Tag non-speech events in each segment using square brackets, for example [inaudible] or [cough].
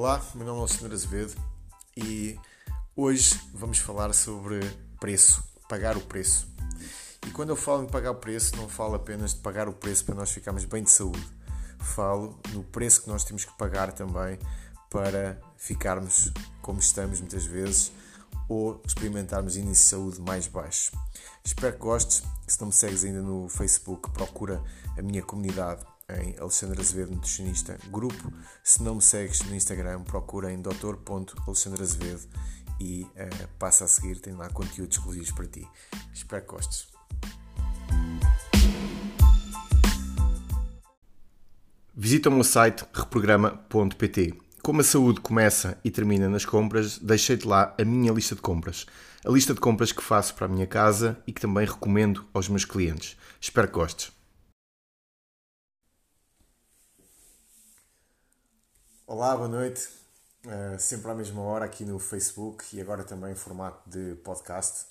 Olá, meu nome é Alexandre Azevedo e hoje vamos falar sobre preço, pagar o preço. E quando eu falo em pagar o preço, não falo apenas de pagar o preço para nós ficarmos bem de saúde. Falo no preço que nós temos que pagar também para ficarmos como estamos muitas vezes ou experimentarmos índice de saúde mais baixo. Espero que gostes. Se não me segues ainda no Facebook, procura a minha comunidade em Alexandre Azevedo Nutricionista Grupo. Se não me segues no Instagram, procura em doutor.alexandreazevedo e uh, passa a seguir, tem lá conteúdos exclusivos para ti. Espero que gostes. Visita o meu site reprograma.pt. Como a saúde começa e termina nas compras, deixei-te lá a minha lista de compras. A lista de compras que faço para a minha casa e que também recomendo aos meus clientes. Espero que gostes. Olá, boa noite. Uh, sempre à mesma hora aqui no Facebook e agora também em formato de podcast.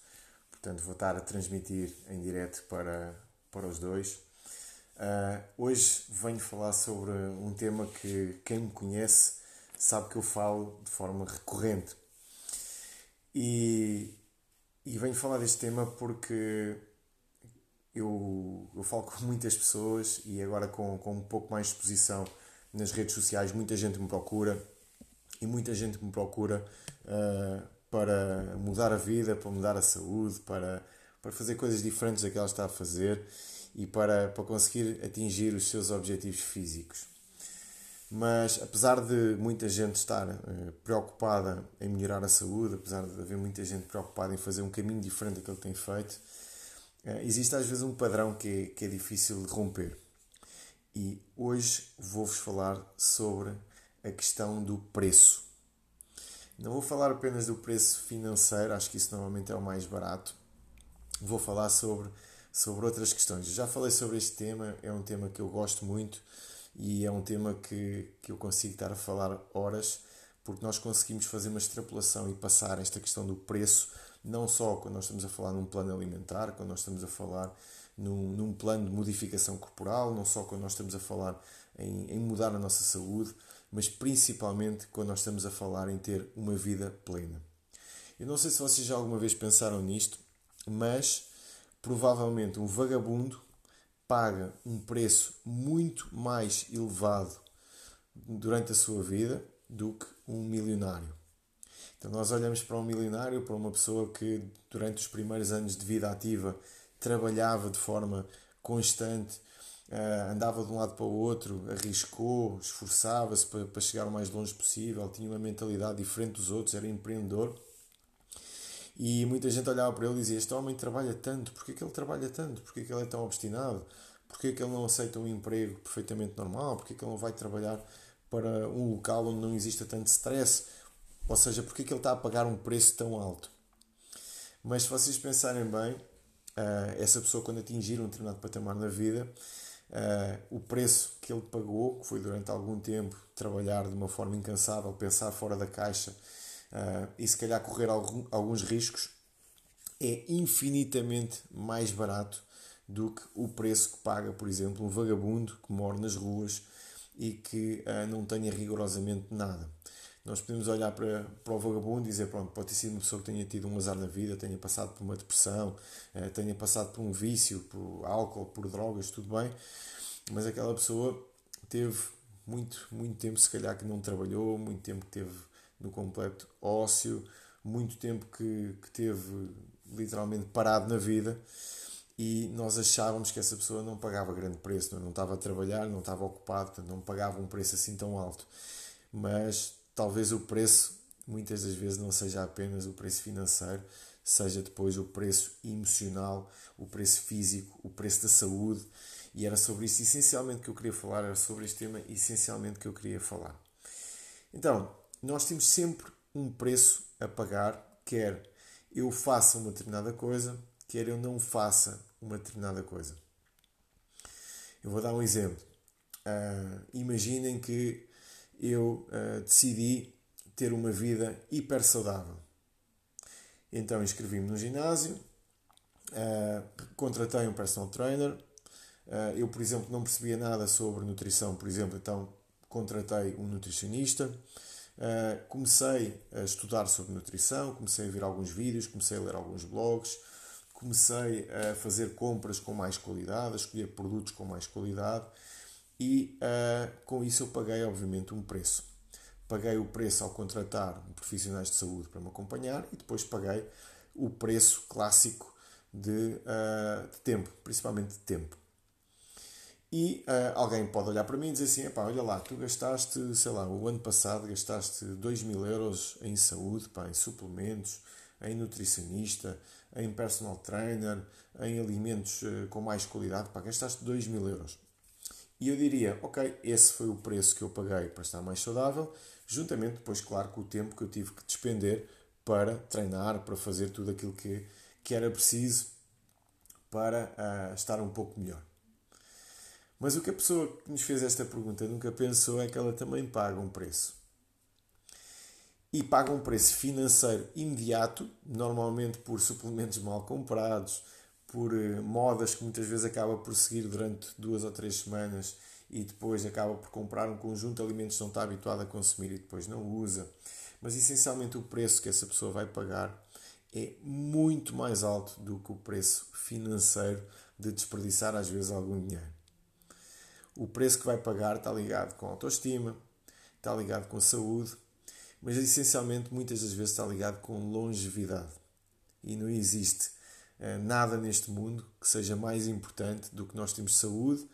Portanto, vou estar a transmitir em direto para, para os dois. Uh, hoje venho falar sobre um tema que quem me conhece sabe que eu falo de forma recorrente. E, e venho falar deste tema porque eu, eu falo com [laughs] muitas pessoas e agora com, com um pouco mais de exposição nas redes sociais, muita gente me procura e muita gente me procura uh, para mudar a vida, para mudar a saúde, para, para fazer coisas diferentes da que está a fazer e para, para conseguir atingir os seus objetivos físicos. Mas apesar de muita gente estar uh, preocupada em melhorar a saúde, apesar de haver muita gente preocupada em fazer um caminho diferente daquele que tem feito, uh, existe às vezes um padrão que é, que é difícil de romper e hoje vou-vos falar sobre a questão do preço. Não vou falar apenas do preço financeiro, acho que isso normalmente é o mais barato. Vou falar sobre, sobre outras questões. Já falei sobre este tema, é um tema que eu gosto muito e é um tema que, que eu consigo estar a falar horas, porque nós conseguimos fazer uma extrapolação e passar esta questão do preço, não só quando nós estamos a falar num plano alimentar, quando nós estamos a falar num, num plano de modificação corporal, não só quando nós estamos a falar em, em mudar a nossa saúde, mas principalmente quando nós estamos a falar em ter uma vida plena. Eu não sei se vocês já alguma vez pensaram nisto, mas provavelmente um vagabundo paga um preço muito mais elevado durante a sua vida do que um milionário. Então nós olhamos para um milionário, para uma pessoa que durante os primeiros anos de vida ativa trabalhava de forma constante, uh, andava de um lado para o outro, arriscou, esforçava-se para, para chegar o mais longe possível, tinha uma mentalidade diferente dos outros, era empreendedor. E muita gente olhava para ele e dizia: Este homem trabalha tanto, porquê que ele trabalha tanto? Porquê que ele é tão obstinado? Porquê que ele não aceita um emprego perfeitamente normal? Porquê que ele não vai trabalhar para um local onde não exista tanto stress? Ou seja, porquê que ele está a pagar um preço tão alto? Mas se vocês pensarem bem, uh, essa pessoa, quando atingir um determinado patamar na vida, uh, o preço que ele pagou, que foi durante algum tempo trabalhar de uma forma incansável, pensar fora da caixa uh, e se calhar correr algum, alguns riscos, é infinitamente mais barato do que o preço que paga, por exemplo, um vagabundo que mora nas ruas e que não tenha rigorosamente nada. Nós podemos olhar para, para o vagabundo e dizer, pronto, pode ter sido uma pessoa que tenha tido um azar na vida, tenha passado por uma depressão, eh, tenha passado por um vício, por álcool, por drogas, tudo bem, mas aquela pessoa teve muito, muito tempo, se calhar, que não trabalhou, muito tempo que teve no completo ócio, muito tempo que, que teve literalmente parado na vida e nós achávamos que essa pessoa não pagava grande preço, não, não estava a trabalhar, não estava ocupado, portanto não pagava um preço assim tão alto. Mas talvez o preço muitas das vezes não seja apenas o preço financeiro, seja depois o preço emocional, o preço físico, o preço da saúde. E era sobre isso essencialmente que eu queria falar, era sobre este tema essencialmente que eu queria falar. Então, nós temos sempre um preço a pagar, quer eu faça uma determinada coisa, quer eu não faça uma determinada coisa. Eu vou dar um exemplo. Uh, imaginem que eu uh, decidi ter uma vida hiper saudável. Então inscrevi-me no ginásio, uh, contratei um personal trainer. Uh, eu, por exemplo, não percebia nada sobre nutrição, por exemplo, então contratei um nutricionista. Comecei a estudar sobre nutrição, comecei a ver alguns vídeos, comecei a ler alguns blogs, comecei a fazer compras com mais qualidade, a escolher produtos com mais qualidade e uh, com isso eu paguei, obviamente, um preço. Paguei o preço ao contratar profissionais de saúde para me acompanhar e depois paguei o preço clássico de, uh, de tempo, principalmente de tempo. E uh, alguém pode olhar para mim e dizer assim: Epá, olha lá, tu gastaste, sei lá, o ano passado gastaste 2 mil euros em saúde, pá, em suplementos, em nutricionista, em personal trainer, em alimentos com mais qualidade, pá, gastaste 2 mil euros. E eu diria: Ok, esse foi o preço que eu paguei para estar mais saudável, juntamente depois, claro, com o tempo que eu tive que despender para treinar, para fazer tudo aquilo que, que era preciso para uh, estar um pouco melhor. Mas o que a pessoa que nos fez esta pergunta nunca pensou é que ela também paga um preço. E paga um preço financeiro imediato, normalmente por suplementos mal comprados, por eh, modas que muitas vezes acaba por seguir durante duas ou três semanas e depois acaba por comprar um conjunto de alimentos que não está habituado a consumir e depois não usa. Mas essencialmente o preço que essa pessoa vai pagar é muito mais alto do que o preço financeiro de desperdiçar às vezes algum dinheiro o preço que vai pagar está ligado com autoestima, está ligado com saúde, mas essencialmente muitas das vezes está ligado com longevidade. E não existe nada neste mundo que seja mais importante do que nós termos saúde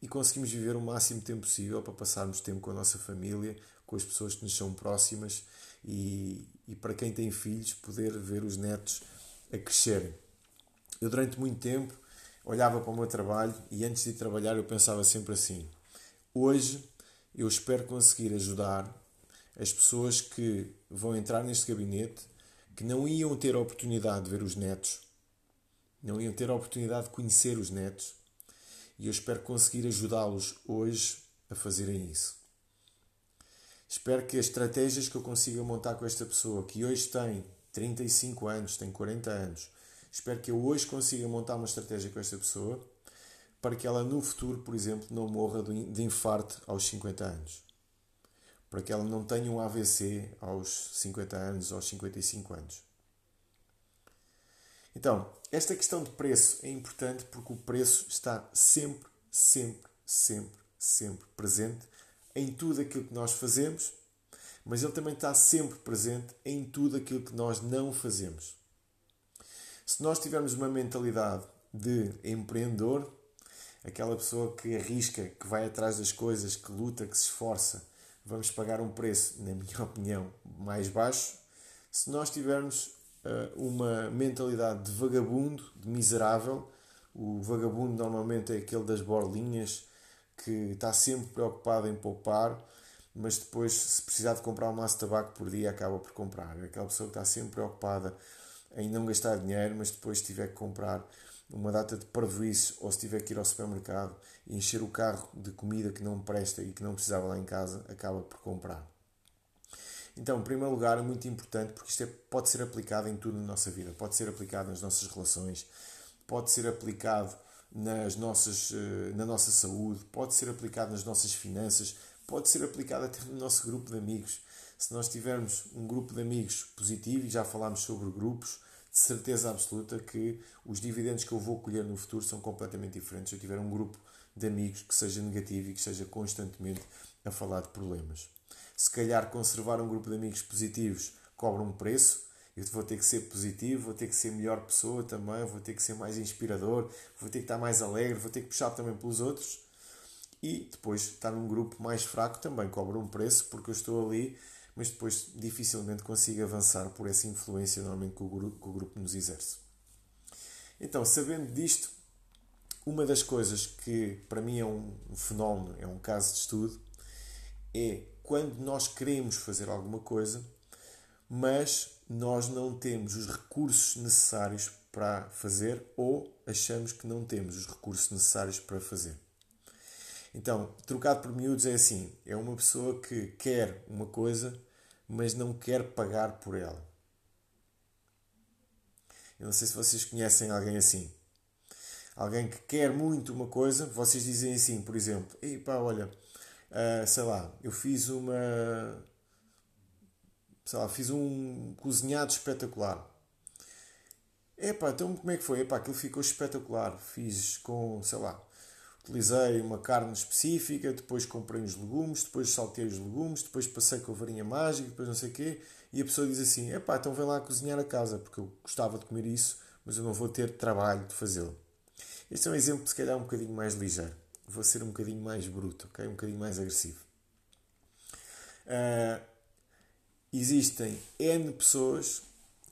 e conseguimos viver o máximo tempo possível para passarmos tempo com a nossa família, com as pessoas que nos são próximas e, e para quem tem filhos, poder ver os netos a crescerem. Eu, durante muito tempo, olhava para o meu trabalho e antes de trabalhar eu pensava sempre assim: hoje eu espero conseguir ajudar as pessoas que vão entrar neste gabinete que não iam ter a oportunidade de ver os netos, não iam ter a oportunidade de conhecer os netos, e eu espero conseguir ajudá-los hoje a fazerem isso. Espero que as estratégias que eu consiga montar com esta pessoa, que hoje tem 35 anos, tem 40 anos, Espero que eu hoje consiga montar uma estratégia com esta pessoa para que ela no futuro, por exemplo, não morra de infarto aos 50 anos. Para que ela não tenha um AVC aos 50 anos, aos 55 anos. Então, esta questão de preço é importante porque o preço está sempre, sempre, sempre, sempre presente em tudo aquilo que nós fazemos, mas ele também está sempre presente em tudo aquilo que nós não fazemos. Se nós tivermos uma mentalidade de empreendedor, aquela pessoa que arrisca, que vai atrás das coisas, que luta, que se esforça, vamos pagar um preço, na minha [laughs] opinião, mais baixo. Se nós tivermos uma mentalidade de vagabundo, de miserável, o vagabundo normalmente é aquele das borlinhas que está sempre preocupado em poupar, mas depois, se precisar de comprar um maço de tabaco por dia, acaba por comprar. É aquela pessoa que está sempre preocupada em não gastar dinheiro, mas depois se tiver que comprar uma data de parvoíce ou se tiver que ir ao supermercado e encher o carro de comida que não presta e que não precisava lá em casa, acaba por comprar. Então, em primeiro lugar, é muito importante porque isto é, pode ser aplicado em tudo na nossa vida. Pode ser aplicado nas nossas relações, pode ser aplicado nas nossas, eh, na nossa saúde, pode ser aplicado nas nossas finanças, pode ser aplicado até no nosso grupo de amigos se nós tivermos um grupo de amigos positivo, e já falámos sobre grupos, de certeza absoluta que os dividendos que eu vou colher no futuro são completamente diferentes. Se eu tiver um grupo de amigos que seja negativo e que esteja constantemente a falar de problemas. Se calhar conservar um grupo de amigos positivos cobra um preço, eu vou ter que ser positivo, vou ter que ser melhor pessoa também, vou ter que ser mais inspirador, vou ter que estar mais alegre, vou ter que puxar também pelos outros. E depois estar num grupo mais fraco também cobra um preço, porque eu estou ali mas depois dificilmente consigo avançar por essa influência normalmente que o grupo, que o grupo nos exerce. Então, sabendo disto, uma das coisas que para mim é um fenómeno, é um caso de estudo, é quando nós queremos fazer alguma coisa, mas nós não temos os recursos necessários para fazer ou achamos que não temos os recursos necessários para fazer. Então, trocado por miúdos é assim: é uma pessoa que quer uma coisa, mas não quer pagar por ela. Eu não sei se vocês conhecem alguém assim. Alguém que quer muito uma coisa, vocês dizem assim, por exemplo, ei pá, olha, uh, sei lá, eu fiz uma sei lá, fiz um cozinhado espetacular. Epá, então como é que foi? Epá, aquilo ficou espetacular. Fiz com, sei lá, utilizei uma carne específica, depois comprei os legumes, depois saltei os legumes, depois passei com a varinha mágica, depois não sei o quê. E a pessoa diz assim, epá, então vem lá cozinhar a casa, porque eu gostava de comer isso, mas eu não vou ter trabalho de fazê-lo. Este é um exemplo, se calhar, um bocadinho mais ligeiro. Vou ser um bocadinho mais bruto, ok? Um bocadinho mais agressivo. Uh, existem N pessoas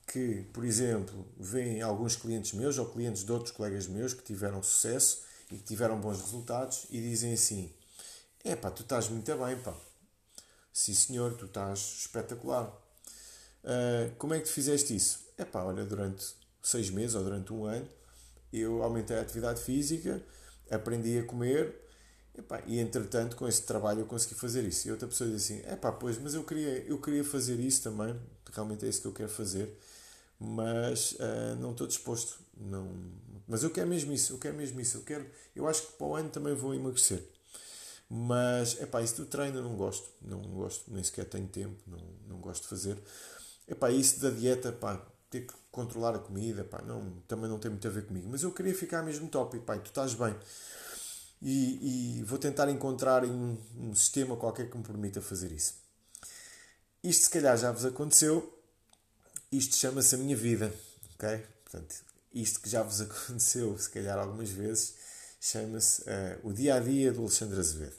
que, por exemplo, veem alguns clientes meus ou clientes de outros colegas meus que tiveram sucesso e que tiveram bons resultados e dizem assim: É pá, tu estás muito bem, pá. Sim, senhor, tu estás espetacular. Uh, como é que tu fizeste isso? É pá, olha, durante seis meses ou durante um ano eu aumentei a atividade física, aprendi a comer Epá, e entretanto, com esse trabalho eu consegui fazer isso. E outra pessoa diz assim: é pá, pois, mas eu queria, eu queria fazer isso também, realmente é isso que eu quero fazer, mas uh, não estou disposto. Não, mas eu quero mesmo isso, eu quero mesmo isso. Eu, quero, eu acho que para o ano também vou emagrecer. Mas, é pá, isso do treino eu não gosto, não gosto, nem sequer tenho tempo, não, não gosto de fazer. É pá, isso da dieta, pá, ter que controlar a comida, pá, não, também não tem muito a ver comigo. Mas eu queria ficar mesmo top, pá, tu estás bem e, e vou tentar encontrar um, um sistema qualquer que me permita fazer isso. Isto se calhar já vos aconteceu, isto chama-se a minha vida, ok? Portanto, isto que já vos [laughs] aconteceu, se calhar algumas vezes, chama-se uh, o dia a dia do Alexandre Azevedo.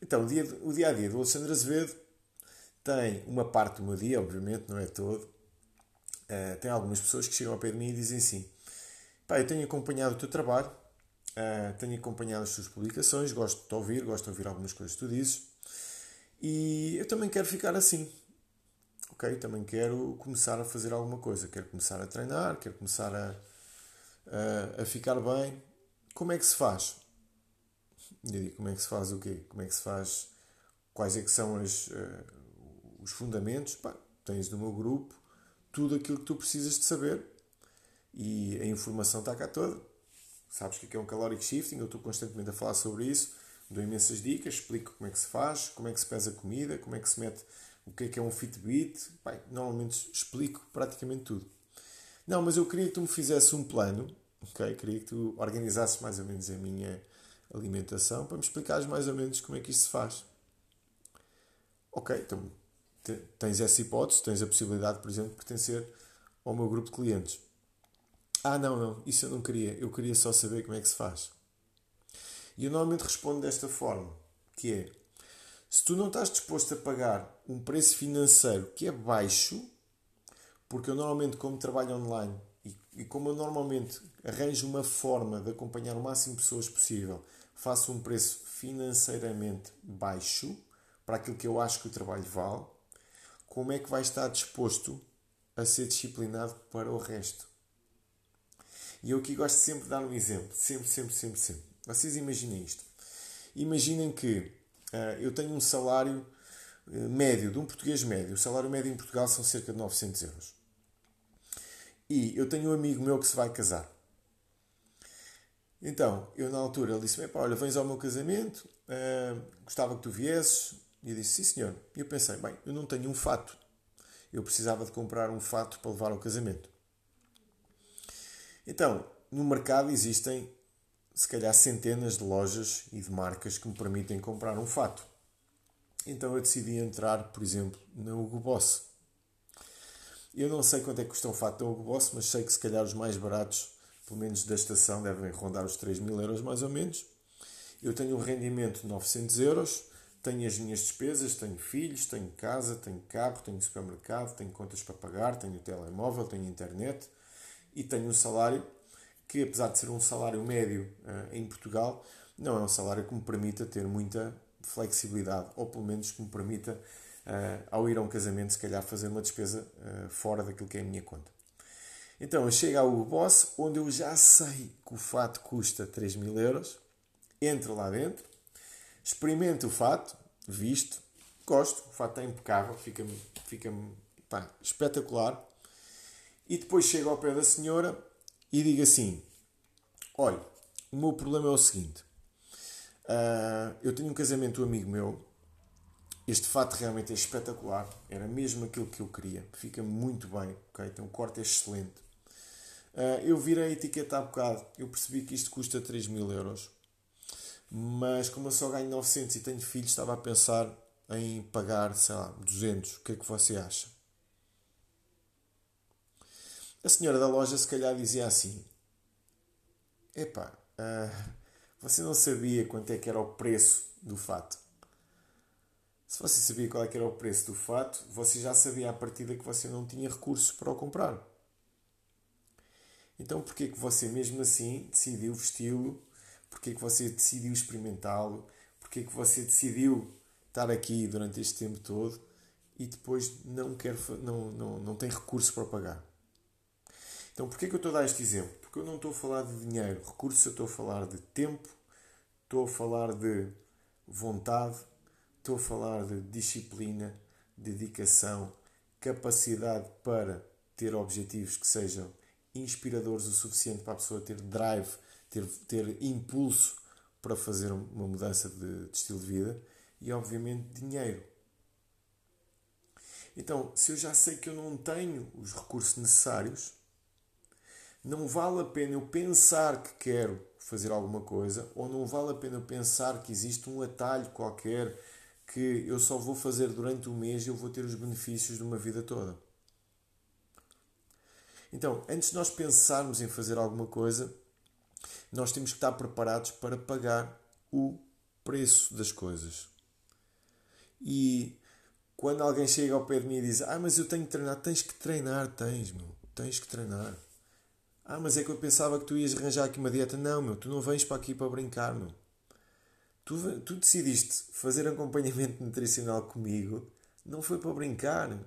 Então, o dia, o dia a dia do Alexandre Azevedo tem uma parte do meu dia, obviamente, não é todo. Uh, tem algumas pessoas que chegam ao pé de mim e dizem assim: pá, eu tenho acompanhado o teu trabalho, Uh, tenho acompanhado as tuas publicações, gosto de te ouvir, gosto de ouvir algumas coisas que tu dizes. E eu também quero ficar assim. Ok? Também quero começar a fazer alguma coisa. Quero começar a treinar, quero começar a, a, a ficar bem. Como é que se faz? Eu digo, como é que se faz o quê? Como é que se faz? Quais é que são as, uh, os fundamentos? Pá, tens no meu grupo tudo aquilo que tu precisas de saber e a informação está cá toda Sabes o que é um caloric shifting? Eu estou constantemente a falar sobre isso, dou imensas dicas, explico como é que se faz, como é que se pesa a comida, como é que se mete o que é que é um Fitbit. Normalmente explico praticamente tudo. Não, mas eu queria que tu me fizesse um plano, ok? Queria que tu organizasses mais ou menos a minha alimentação para me explicares mais ou menos como é que isso se faz. Ok, então tens essa hipótese, tens a possibilidade, por exemplo, de pertencer ao meu grupo de clientes. Ah, não, não, isso eu não queria. Eu queria só saber como é que se faz. E eu normalmente respondo desta forma, que é, se tu não estás disposto a pagar um preço financeiro que é baixo, porque eu normalmente, como trabalho online e, e como eu normalmente arranjo uma forma de acompanhar o máximo de pessoas possível, faço um preço financeiramente baixo para aquilo que eu acho que o trabalho vale, como é que vais estar disposto a ser disciplinado para o resto? E eu aqui gosto sempre de dar um exemplo. Sempre, sempre, sempre, sempre. Vocês imaginem isto. Imaginem que uh, eu tenho um salário uh, médio, de um português médio. O salário médio em Portugal são cerca de 900 euros. E eu tenho um amigo meu que se vai casar. Então, eu na altura, ele disse-me, olha, vens ao meu casamento, uh, gostava que tu viesses. E eu disse, sim senhor. E eu pensei, bem, eu não tenho um fato. Eu precisava de comprar um fato para levar ao casamento. Então, no mercado existem se calhar centenas de lojas e de marcas que me permitem comprar um fato. Então eu decidi entrar, por exemplo, na Hugo Boss. Eu não sei quanto é que custa um fato da Hugo Boss, mas sei que se calhar os mais baratos, pelo menos da estação, devem rondar os 3 mil euros mais ou menos. Eu tenho um rendimento de 900 euros, tenho as minhas despesas, tenho filhos, tenho casa, tenho carro, tenho supermercado, tenho contas para pagar, tenho telemóvel, tenho internet, e tenho um salário que, apesar de ser um salário médio uh, em Portugal, não é um salário que me permita ter muita flexibilidade, ou pelo menos que me permita, uh, ao ir a um casamento, se calhar fazer uma despesa uh, fora daquilo que é a minha conta. Então eu chego ao Boss, onde eu já sei que o fato custa 3 mil euros, entro lá dentro, experimento o fato, visto, gosto, o fato está impecável, fica-me fica, espetacular. E depois chego ao pé da senhora e digo assim: Olha, o meu problema é o seguinte. Uh, eu tenho um casamento um amigo meu Este fato realmente é espetacular. Era mesmo aquilo que eu queria. Fica muito bem. Okay? Tem um corte excelente. Uh, eu virei a etiqueta há bocado. Eu percebi que isto custa 3 mil euros. Mas como eu só ganho 900 e tenho filhos, estava a pensar em pagar, sei lá, 200. O que é que você acha? A senhora da loja se calhar dizia assim: Epá, uh, você não sabia quanto é que era o preço do fato. Se você sabia qual é que era o preço do fato, você já sabia à partida que você não tinha recursos para o comprar. Então porquê que você mesmo assim decidiu vesti-lo? Porquê que você decidiu experimentá-lo? Porquê que você decidiu estar aqui durante este tempo todo e depois não, quer, não, não, não tem recursos para pagar? Então porquê que eu estou a dar este exemplo? Porque eu não estou a falar de dinheiro, recursos, eu estou a falar de tempo, estou a falar de vontade, estou a falar de disciplina, dedicação, capacidade para ter objetivos que sejam inspiradores o suficiente para a pessoa ter drive, ter, ter impulso para fazer uma mudança de, de estilo de vida e, obviamente, dinheiro. Então, se eu já sei que eu não tenho os recursos necessários, não vale a pena eu pensar que quero fazer alguma coisa, ou não vale a pena eu pensar que existe um atalho qualquer que eu só vou fazer durante um mês e eu vou ter os benefícios de uma vida toda. Então, antes de nós pensarmos em fazer alguma coisa, nós temos que estar preparados para pagar o preço das coisas. E quando alguém chega ao pé de mim e diz: Ah, mas eu tenho que treinar, tens que treinar, tens, meu, tens que treinar. Ah, mas é que eu pensava que tu ias arranjar aqui uma dieta. Não, meu, tu não vens para aqui para brincar, meu. Tu, tu decidiste fazer acompanhamento nutricional comigo, não foi para brincar.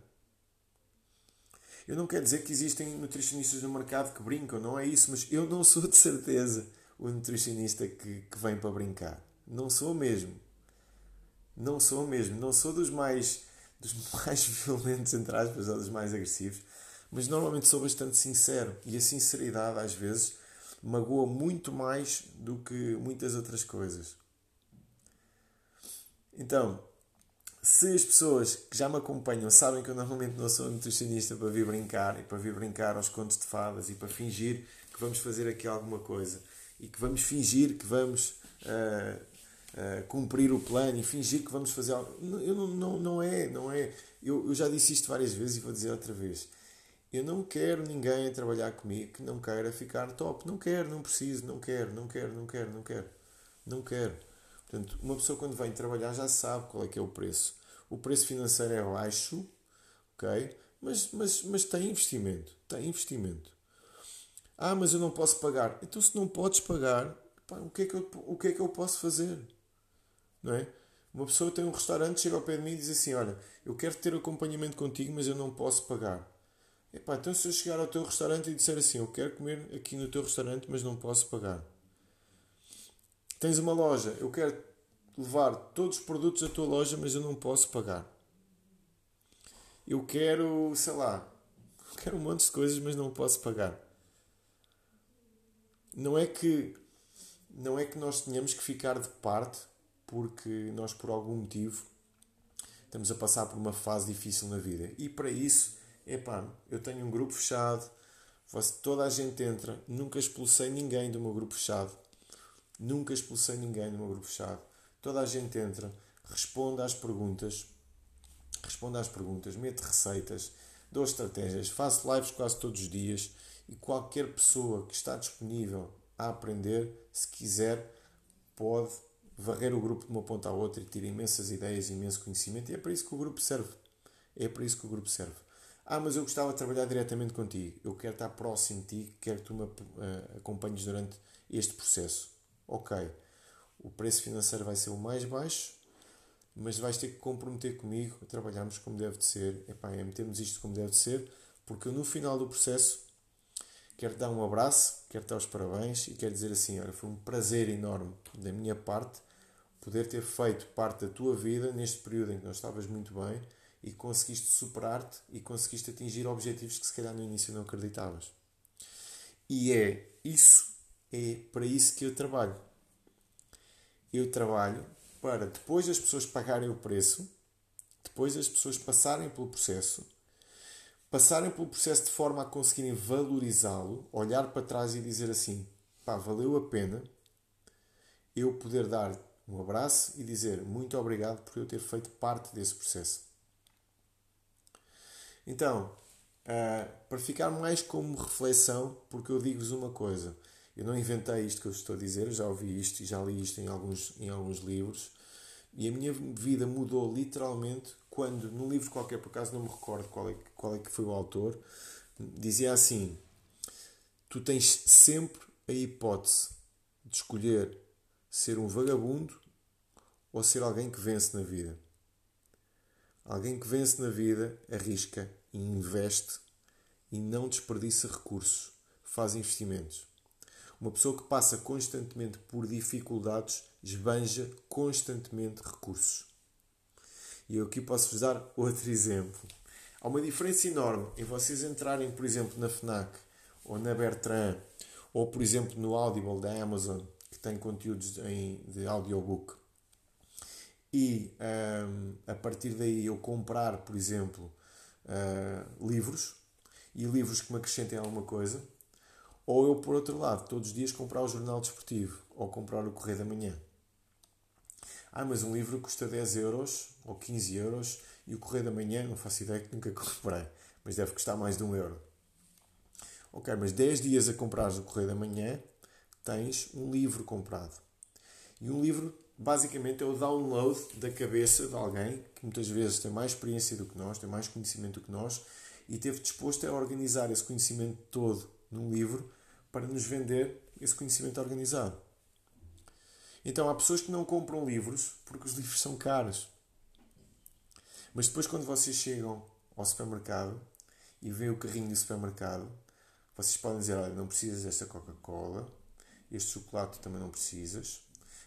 Eu não quero dizer que existem nutricionistas no mercado que brincam, não é isso, mas eu não sou de certeza o nutricionista que, que vem para brincar. Não sou mesmo. Não sou mesmo. Não sou dos mais, dos [laughs] mais violentos, entre aspas, ou dos mais agressivos, mas normalmente sou bastante sincero. E a sinceridade, às vezes, magoa muito mais do que muitas outras coisas. Então, se as pessoas que já me acompanham sabem que eu normalmente não sou nutricionista para vir brincar e para vir brincar aos contos de fadas e para fingir que vamos fazer aqui alguma coisa e que vamos fingir que vamos uh, uh, cumprir o plano e fingir que vamos fazer algo. Eu não, não, não é, não é. Eu, eu já disse isto várias vezes e vou dizer outra vez. Eu não quero ninguém a trabalhar comigo que não queira ficar top. Não quero, não preciso, não quero, não quero, não quero, não quero. Não quero. Portanto, uma pessoa quando vem trabalhar já sabe qual é que é o preço. O preço financeiro é baixo, ok? Mas, mas, mas tem investimento. Tem investimento. Ah, mas eu não posso pagar. Então, se não podes pagar, pá, o, que é que eu, o que é que eu posso fazer? Não é? Uma pessoa tem um restaurante, chega ao pé de mim e diz assim: Olha, eu quero ter acompanhamento contigo, mas eu não posso pagar. Epá, então se eu chegar ao teu restaurante e disser assim: Eu quero comer aqui no teu restaurante, mas não posso pagar. Tens uma loja, eu quero levar todos os produtos à tua loja, mas eu não posso pagar. Eu quero, sei lá, quero um monte de coisas, mas não posso pagar. Não é que não é que nós tenhamos que ficar de parte porque nós por algum motivo estamos a passar por uma fase difícil na vida. E para isso, epá, eu tenho um grupo fechado, toda a gente entra, nunca expulsei ninguém do meu grupo fechado Nunca expulsei ninguém no meu grupo fechado. Toda a gente entra, responde às perguntas, responde às perguntas, mete receitas, dou estratégias, faço lives quase todos os dias e qualquer pessoa que está disponível a aprender, se quiser, pode varrer o grupo de uma ponta à outra e ter imensas ideias, imenso conhecimento. E é para isso que o grupo serve. É para isso que o grupo serve. Ah, mas eu gostava de trabalhar diretamente contigo. Eu quero estar próximo de ti, quero que tu me uh, acompanhes durante este processo ok, o preço financeiro vai ser o mais baixo, mas vais ter que comprometer comigo a trabalharmos como deve de ser, epá, é metermos isto como deve de ser, porque no final do processo quero dar um abraço, quero dar os parabéns e quero dizer assim, olha, foi um prazer enorme da minha parte poder ter feito parte da tua vida neste período em que não estavas muito bem e conseguiste superar-te e conseguiste atingir objetivos que se calhar no início não acreditavas. E é isso é para isso que eu trabalho. Eu trabalho para depois das pessoas pagarem o preço, depois as pessoas passarem pelo processo, passarem pelo processo de forma a conseguirem valorizá-lo, olhar para trás e dizer assim: pá, valeu a pena eu poder dar um abraço e dizer muito obrigado por eu ter feito parte desse processo. Então, uh, para ficar mais como reflexão, porque eu digo-vos uma coisa, eu não inventei isto que eu estou a dizer, já ouvi isto e já li isto em alguns, em alguns livros, e a minha vida mudou literalmente quando, num livro qualquer, por acaso não me recordo qual é, qual é que foi o autor, dizia assim: Tu tens sempre a hipótese de escolher ser um vagabundo ou ser alguém que vence na vida. Alguém que vence na vida arrisca e investe e não desperdiça recursos, faz investimentos. Uma pessoa que passa constantemente por dificuldades esbanja constantemente recursos. E eu aqui posso-vos dar [laughs] outro exemplo. Há uma diferença enorme em vocês entrarem, por exemplo, na FNAC ou na Bertrand ou, por exemplo, no Audible da Amazon, que tem conteúdos em, de audiobook, e um, a partir daí eu comprar, por exemplo, uh, livros e livros que me acrescentem alguma coisa, ou eu, por outro lado, todos os dias comprar o Jornal Desportivo ou comprar o Correio da Manhã. Ah, mas um livro custa 10 euros ou 15 euros e o Correio da Manhã, não faço ideia que nunca [laughs] comprei, mas deve custar mais de um euro. Ok, mas 10 dias a comprar o Correio da Manhã, tens um livro comprado. E um livro, basicamente, é o download da cabeça de alguém que muitas vezes tem mais experiência do que nós, tem mais conhecimento do que nós e esteve disposto a organizar esse conhecimento todo num livro para nos vender esse conhecimento organizado. Então há pessoas que não compram livros porque os livros são caros. Mas depois, quando vocês chegam ao supermercado e veem o carrinho do supermercado, vocês podem dizer: Olha, não precisas desta Coca-Cola, este chocolate também não precisas,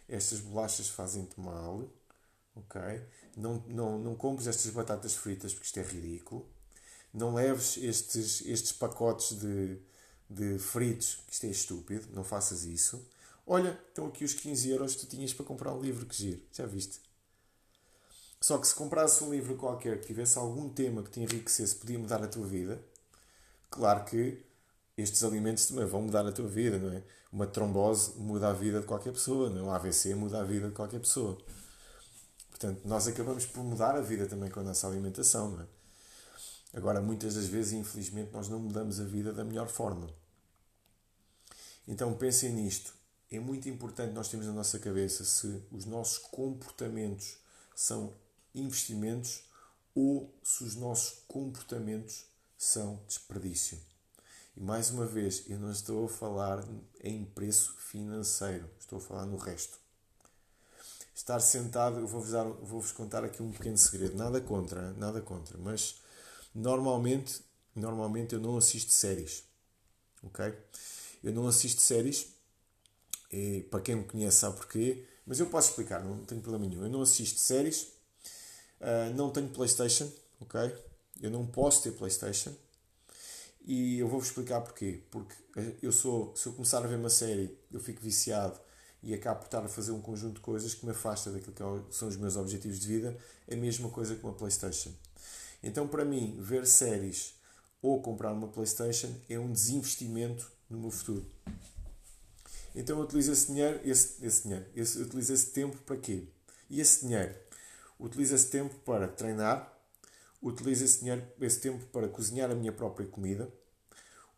estas bolachas fazem-te mal, ok? Não, não, não compres estas batatas fritas porque isto é ridículo. Não leves estes, estes pacotes de, de fritos, que isto é estúpido, não faças isso. Olha, estão aqui os 15 euros que tu tinhas para comprar um livro, que giro, já viste? Só que se comprasses um livro qualquer que tivesse algum tema que te enriquecesse, podia mudar a tua vida, claro que estes alimentos também vão mudar a tua vida, não é? Uma trombose muda a vida de qualquer pessoa, não é? Um AVC muda a vida de qualquer pessoa. Portanto, nós acabamos por mudar a vida também com a nossa alimentação, não é? Agora, muitas das vezes, infelizmente, nós não mudamos a vida da melhor forma. Então, pensem nisto. É muito importante nós termos na nossa cabeça se os nossos comportamentos são investimentos ou se os nossos comportamentos são desperdício. E mais uma vez, eu não estou a falar em preço financeiro, estou a falar no resto. Estar sentado, eu vou-vos, dar, vou-vos contar aqui um pequeno segredo, nada contra, nada contra, mas normalmente, normalmente eu não assisto séries, ok? Eu não assisto séries, e para quem me conhece sabe porquê, mas eu posso explicar, não tenho problema nenhum. Eu não assisto séries, uh, não tenho Playstation, ok? Eu não posso ter Playstation, e eu vou-vos explicar porquê. Porque eu sou, se eu começar a ver uma série, eu fico viciado e acabo por estar a fazer um conjunto de coisas que me afasta daquilo que é são os meus objetivos de vida, é a mesma coisa que uma Playstation. Então, para mim, ver séries ou comprar uma Playstation é um desinvestimento no meu futuro. Então eu utilizo esse dinheiro, esse, esse dinheiro, esse, utilizo esse tempo para quê? E esse dinheiro? Utilizo esse tempo para treinar, utilizo esse, dinheiro, esse tempo para cozinhar a minha própria comida,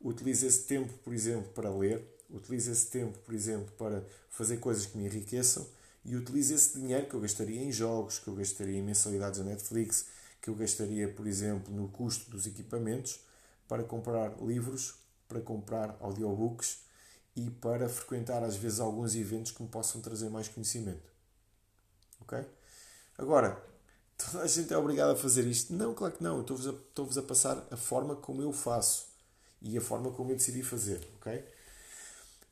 utilizo esse tempo, por exemplo, para ler, utilizo esse tempo, por exemplo, para fazer coisas que me enriqueçam e utilizo esse dinheiro que eu gastaria em jogos, que eu gastaria em mensalidades da Netflix, que eu gastaria, por exemplo, no custo dos equipamentos, para comprar livros, para comprar audiobooks e para frequentar às vezes alguns eventos que me possam trazer mais conhecimento. Ok? Agora, toda a gente é obrigada a fazer isto? Não, claro que não. Estou-vos a, estou a passar a forma como eu faço e a forma como eu decidi fazer, ok?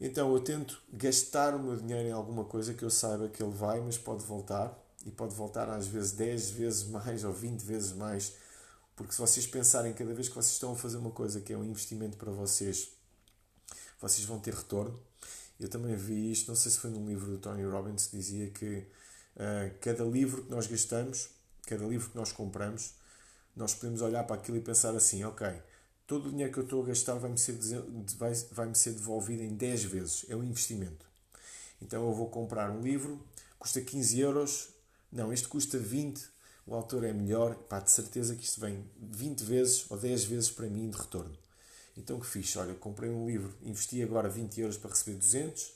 Então eu tento gastar o meu dinheiro em alguma coisa que eu saiba que ele vai, mas pode voltar e pode voltar às vezes 10 vezes mais ou 20 vezes mais, porque se vocês pensarem cada vez que vocês estão a fazer uma coisa que é um investimento para vocês, vocês vão ter retorno. Eu também vi isto, não sei se foi num livro do Tony Robbins que dizia que uh, cada livro que nós gastamos cada livro que nós compramos, nós podemos olhar para aquilo e pensar assim: ok, todo o dinheiro que eu estou a gastar vai-me ser, vai, vai ser devolvido em 10 vezes. É um investimento. Então eu vou comprar um livro, custa 15 euros, não, este custa 20, o autor é melhor, pá, de certeza que isto vem 20 vezes ou 10 vezes para mim de retorno. Então o que fiz? Olha, comprei um livro, investi agora 20 euros para receber 200,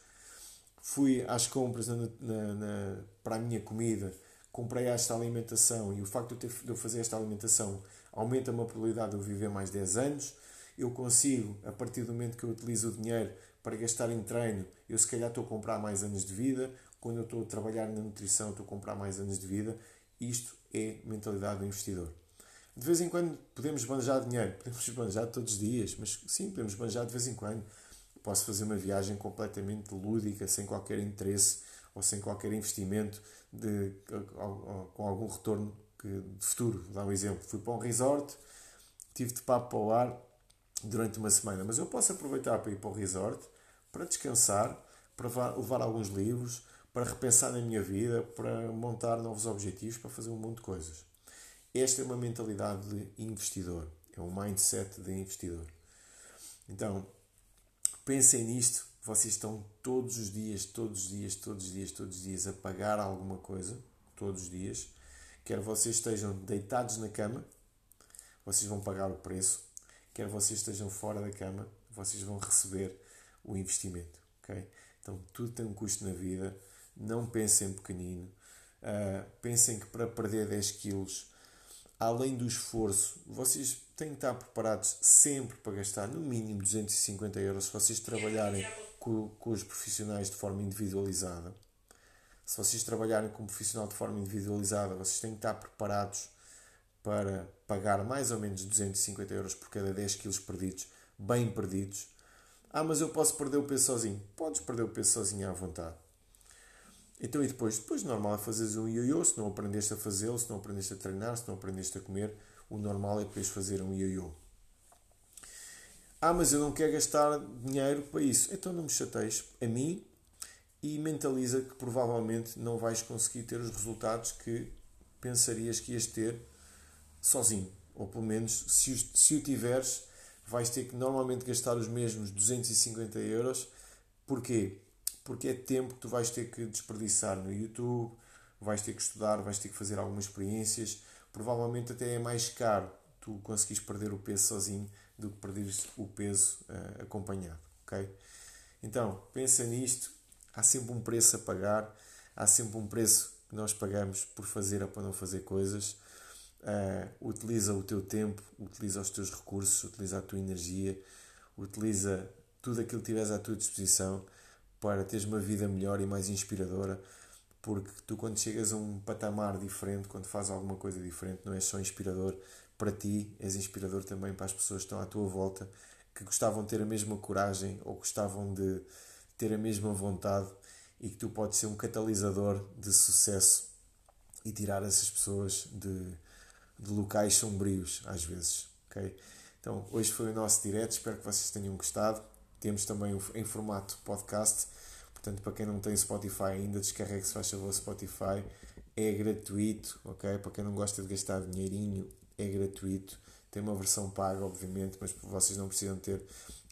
fui às compras na, na, na, para a minha comida, comprei esta alimentação e o facto de eu, ter, de eu fazer esta alimentação aumenta-me a probabilidade de eu viver mais 10 anos. Eu consigo, a partir do momento que eu utilizo o dinheiro para gastar em treino, eu se calhar estou a comprar mais anos de vida. Quando eu estou a trabalhar na nutrição, estou a comprar mais anos de vida. Isto é mentalidade do investidor. De vez em quando podemos banjar dinheiro, [laughs] podemos banjar todos os dias, mas sim, podemos banjar de vez em quando. Posso fazer uma viagem completamente lúdica, sem qualquer interesse ou sem qualquer investimento de, com algum retorno de futuro. Vou dar um exemplo. Fui para um resort, tive de papo para o ar durante uma semana, mas eu posso aproveitar para ir para o resort, para descansar, para levar alguns livros, para repensar na minha vida, para montar novos objetivos, para fazer um monte de coisas. Esta é uma mentalidade de investidor, é um mindset de investidor. Então, pensem nisto. Vocês estão todos os dias, todos os dias, todos os dias, todos os dias a pagar alguma coisa, todos os dias. Quer vocês estejam deitados na cama, vocês vão pagar o preço. Quer vocês estejam fora da cama, vocês vão receber o investimento. Okay? Então, tudo tem um custo na vida. Não pensem pequenino. Uh, pensem que para perder 10 quilos, além do esforço, vocês têm que estar preparados sempre para gastar no mínimo 250 euros se vocês trabalharem com, com os profissionais de forma individualizada. Se vocês trabalharem como profissional de forma individualizada, vocês têm que estar preparados para pagar mais ou menos 250 euros por cada 10 quilos perdidos, bem perdidos. Ah, mas eu posso perder o peso sozinho. Podes perder o peso sozinho à vontade. Então, e depois? Depois, normal é fazeres um ioiô. Se não aprendeste a fazê-lo, se não aprendeste a treinar, se não aprendeste a comer, o normal é depois fazer um ioiô. Ah, mas eu não quero gastar dinheiro para isso. Então não me chateies a mim e mentaliza que provavelmente não vais conseguir ter os resultados que pensarias que ias ter sozinho. Ou pelo menos, se o, se o tiveres, vais ter que normalmente gastar os mesmos 250 euros. Porquê? Porque é tempo que tu vais ter que desperdiçar no YouTube, vais ter que estudar, vais ter que fazer algumas experiências. Provavelmente até é mais caro tu conseguires perder o peso sozinho do que perderes o peso uh, acompanhado, ok? Então, pensa nisto, há sempre um preço a pagar, há sempre um preço que nós pagamos por fazer ou para não fazer coisas. Uh, utiliza o teu tempo, utiliza os teus recursos, utiliza a tua energia, utiliza tudo aquilo que tiveres à tua disposição para teres uma vida melhor e mais inspiradora, porque tu quando chegas a um patamar diferente, quando fazes alguma coisa diferente, não é só inspirador para ti, és inspirador também para as pessoas que estão à tua volta, que gostavam de ter a mesma coragem ou gostavam de ter a mesma vontade e que tu podes ser um catalisador de sucesso e tirar essas pessoas de, de locais sombrios às vezes, ok? Então, hoje foi o nosso direto, espero que vocês tenham gostado. Temos também em formato podcast, portanto, para quem não tem Spotify ainda, descarregue-se, faz favor, Spotify. É gratuito, ok? Para quem não gosta de gastar dinheirinho, é gratuito. Tem uma versão paga, obviamente, mas vocês não precisam ter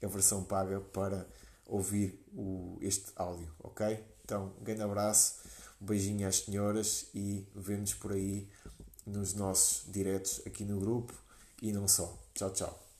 a versão paga para ouvir o, este áudio, ok? Então, um grande abraço, um beijinho às senhoras e vemos por aí nos nossos diretos aqui no grupo e não só. Tchau, tchau.